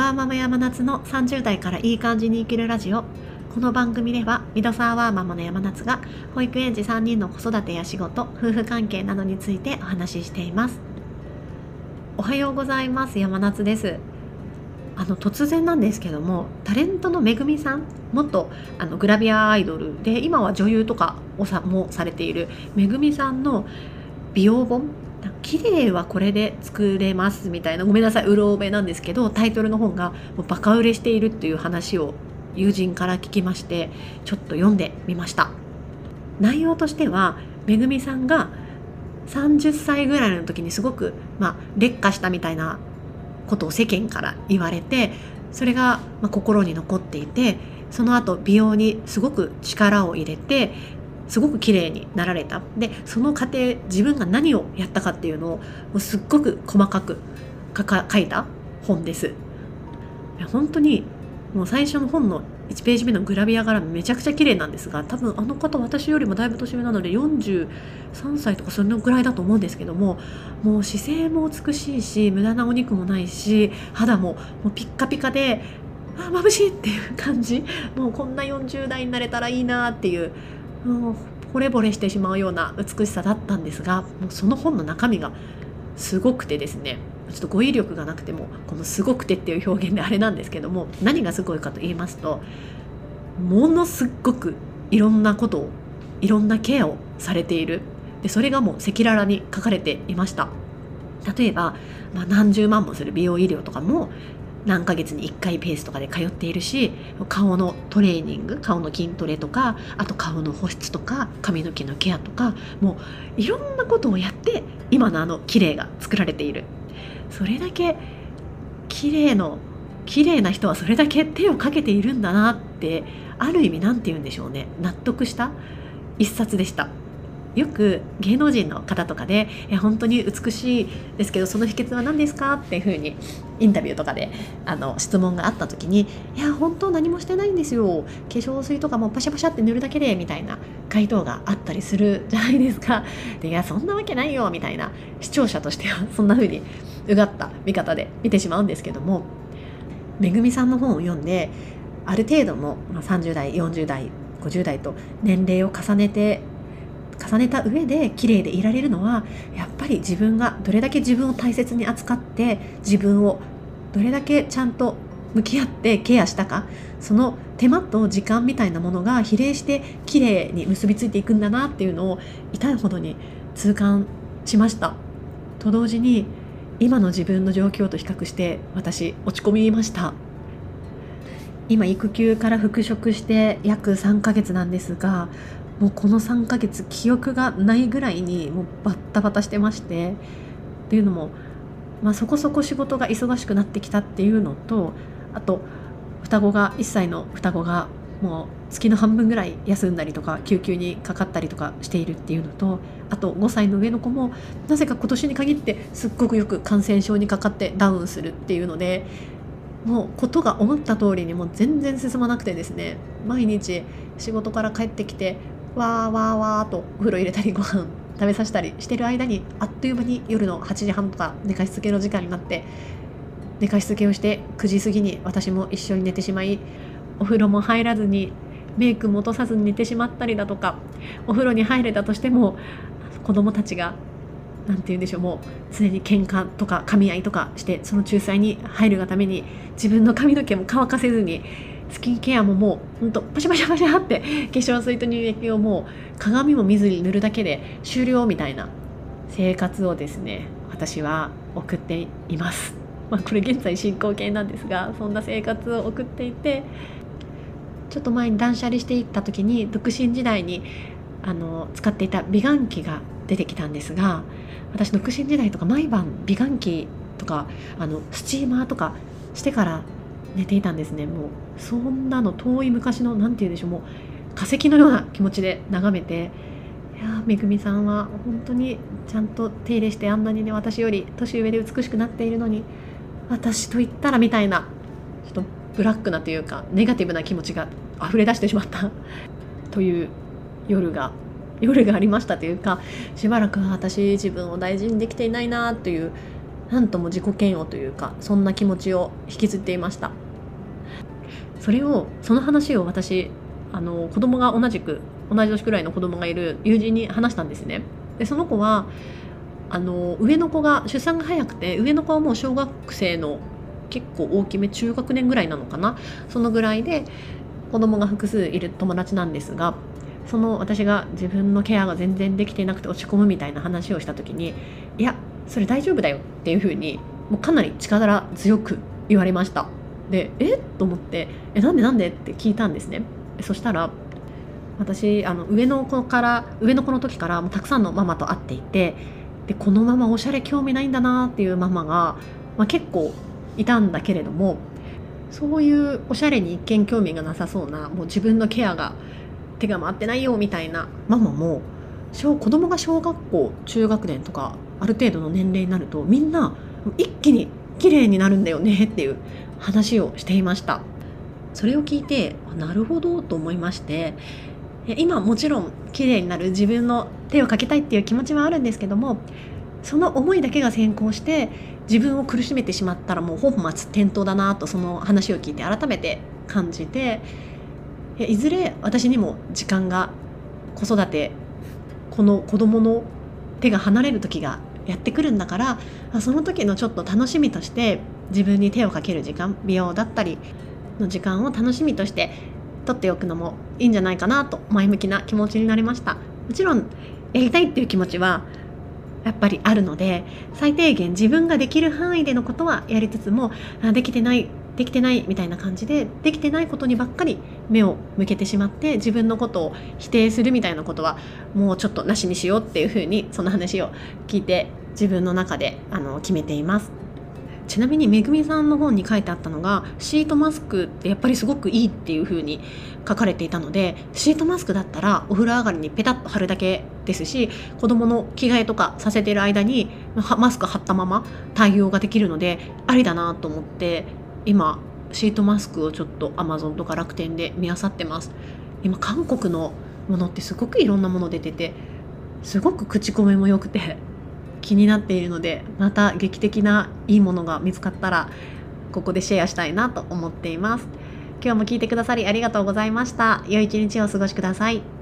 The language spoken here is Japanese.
ワーママ山夏の30代からいい感じに生きるラジオ。この番組ではミドサーワーママの山夏が保育園児3人の子育てや仕事夫婦関係などについてお話ししています。おはようございます山夏です。あの突然なんですけどもタレントのめぐみさん元あのグラビアアイドルで今は女優とかをさもされているめぐみさんの美容本綺麗はこれで作れますみたいなごめんなさいうろ覚えなんですけどタイトルの本がもうバカ売れしているっていう話を友人から聞きましてちょっと読んでみました。内容としてはめぐみさんが30歳ぐらいの時にすごく、まあ、劣化したみたいなことを世間から言われてそれが、ま、心に残っていてその後美容にすごく力を入れてすごく綺麗になられた。でその過程自分が何をやったかっていうのをもうすっごく細かく書いた本です。いや本当にもう最初の本の1ページ目のグラビア柄めちゃくちゃ綺麗なんですが多分あの方私よりもだいぶ年上なので43歳とかそのぐらいだと思うんですけどももう姿勢も美しいし無駄なお肉もないし肌ももうピッカピカであ眩しいっていう感じ。もうこんな40代になれたらいいなっていうもう惚れ惚れしてしまうような美しさだったんですがもうその本の中身がすごくてですねちょっと語彙力がなくてもこの「すごくて」っていう表現であれなんですけども何がすごいかと言いますとものすごくいろんなことをいろんなケアをされている。でそれがもう赤裸々に書かれていました。例えば、まあ、何十万もする美容医療とかも何ヶ月に1回ペースとかで通っているし顔のトレーニング顔の筋トレとかあと顔の保湿とか髪の毛のケアとかもういろんなことをやって今のあの綺麗が作られている。それだけ綺麗の綺麗な人はそれだけ手をかけているんだなってある意味何て言うんでしょうね。納得した？一冊でした。よく芸能人の方とかで「いや本当に美しいですけどその秘訣は何ですか?」っていうふうにインタビューとかであの質問があった時に「いや本当何もしてないんですよ化粧水とかもパシャパシャって塗るだけで」みたいな回答があったりするじゃないですか。でいやそんなわけないよみたいな視聴者としてはそんな風にうがった見方で見てしまうんですけどもめぐみさんの本を読んである程度の30代40代50代と年齢を重ねて重ねた上で綺麗でいられるのはやっぱり自分がどれだけ自分を大切に扱って自分をどれだけちゃんと向き合ってケアしたかその手間と時間みたいなものが比例して綺麗に結びついていくんだなっていうのを痛いほどに痛感しました。と同時に今の自分の状況と比較して私落ち込みました。今育休から復職して約3ヶ月なんですがもうこの3ヶ月記憶がないぐらいにもうバッタバタしてましてっていうのも、まあ、そこそこ仕事が忙しくなってきたっていうのとあと双子が1歳の双子がもう月の半分ぐらい休んだりとか救急にかかったりとかしているっていうのとあと5歳の上の子もなぜか今年に限ってすっごくよく感染症にかかってダウンするっていうのでもうことが思った通りにもう全然進まなくてですね毎日仕事から帰ってきてわーわーわーとお風呂入れたりご飯食べさせたりしてる間にあっという間に夜の8時半とか寝かしつけの時間になって寝かしつけをして9時過ぎに私も一緒に寝てしまいお風呂も入らずにメイクも落とさずに寝てしまったりだとかお風呂に入れたとしても子供たちが何て言うんでしょうもう常に喧嘩とか噛み合いとかしてその仲裁に入るがために自分の髪の毛も乾かせずにスキンケアももうほんとパシャパシャパシャって化粧水と乳液をもう鏡も見ずに塗るだけで終了みたいな生活をですね私は送っています。まあ、これ現在進行形なんですがそんな生活を送っていてちょっと前に断捨離していった時に独身時代にあの使っていた美顔器が出てきたんですが私独身時代とか毎晩美顔器とかあのスチーマーとかしてから寝ていたんですね。もうそんなの遠い昔の何て言うんでしょう。もう化石のような気持ちで眺めていやめぐみさんは本当にちゃんと手入れしてあんなにね私より年上で美しくなっているのに私と言ったらみたいなちょっとブラックなというかネガティブな気持ちが溢れ出してしまったという夜が夜がありましたというかしばらく私自分を大事にできていないなというなんとも自己嫌悪というかそんな気持ちを引きずっていました。それをその話を私あの子供が同じく同じ年くらいの子供がいる友人に話したんですね。でその子はあの上の子が出産が早くて上の子はもう小学生の結構大きめ中学年ぐらいなのかな。そのぐらいで子供が複数いる友達なんですがその私が自分のケアが全然できていなくて落ち込むみたいな話をした時にいやそれ大丈夫だよっていうふうにもうかなり力強く言われました。でえ？っと思ってえなんでなんで？って聞いたんですね。そしたら私あの上の子から上の子の時からもうたくさんのママと会っていてでこのままおしゃれ興味ないんだなっていうママが、まあ、結構いたんだけれどもそういうおしゃれに一見興味がなさそうなもう自分のケアが手が回ってないよみたいなママも小子供が小学校中学年とかある程度の年齢になるとみんな一気に綺麗になるんだよねっていう話をしていました。それを聞いてなるほどと思いまして今もちろん綺麗になる自分の手をかけたいっていう気持ちはあるんですけどもその思いだけが先行して自分を苦しめてしまったらもう本末転倒だなとその話を聞いて改めて感じていずれ私にも時間が子育てこの子供の手が離れる時がやってくるんだからその時のちょっと楽しみとして自分に手をかける時間美容だったりの時間を楽しみとして取っておくのもいいんじゃないかなと前向きな気持ちになりました。もちろんやりたいっていう気持ちはやっぱりあるので最低限自分ができる範囲でのことはやりつつもできてないできてないみたいな感じでできてないことにばっかり目を向けてしまって自分のことを否定するみたいなことはもうちょっとなしにしようっていうふうにその話を聞いて自分の中であの決めています。ちなみにめぐみさんの本に書いてあったのがシートマスクってやっぱりすごくいいっていう風に書かれていたのでシートマスクだったらお風呂上がりにペタッと貼るだけですし子供の着替えとかさせてる間にマスク貼ったまま対応ができるのでありだなと思って今シートマスクをちょっと Amazon とか楽天で見漁ってます今韓国のものってすごくいろんなもの出ててすごく口コミも良くて気になっているのでまた劇的ないいものが見つかったらここでシェアしたいなと思っています。今日も聞いてくださりありがとうございました。良い一日をお過ごしください。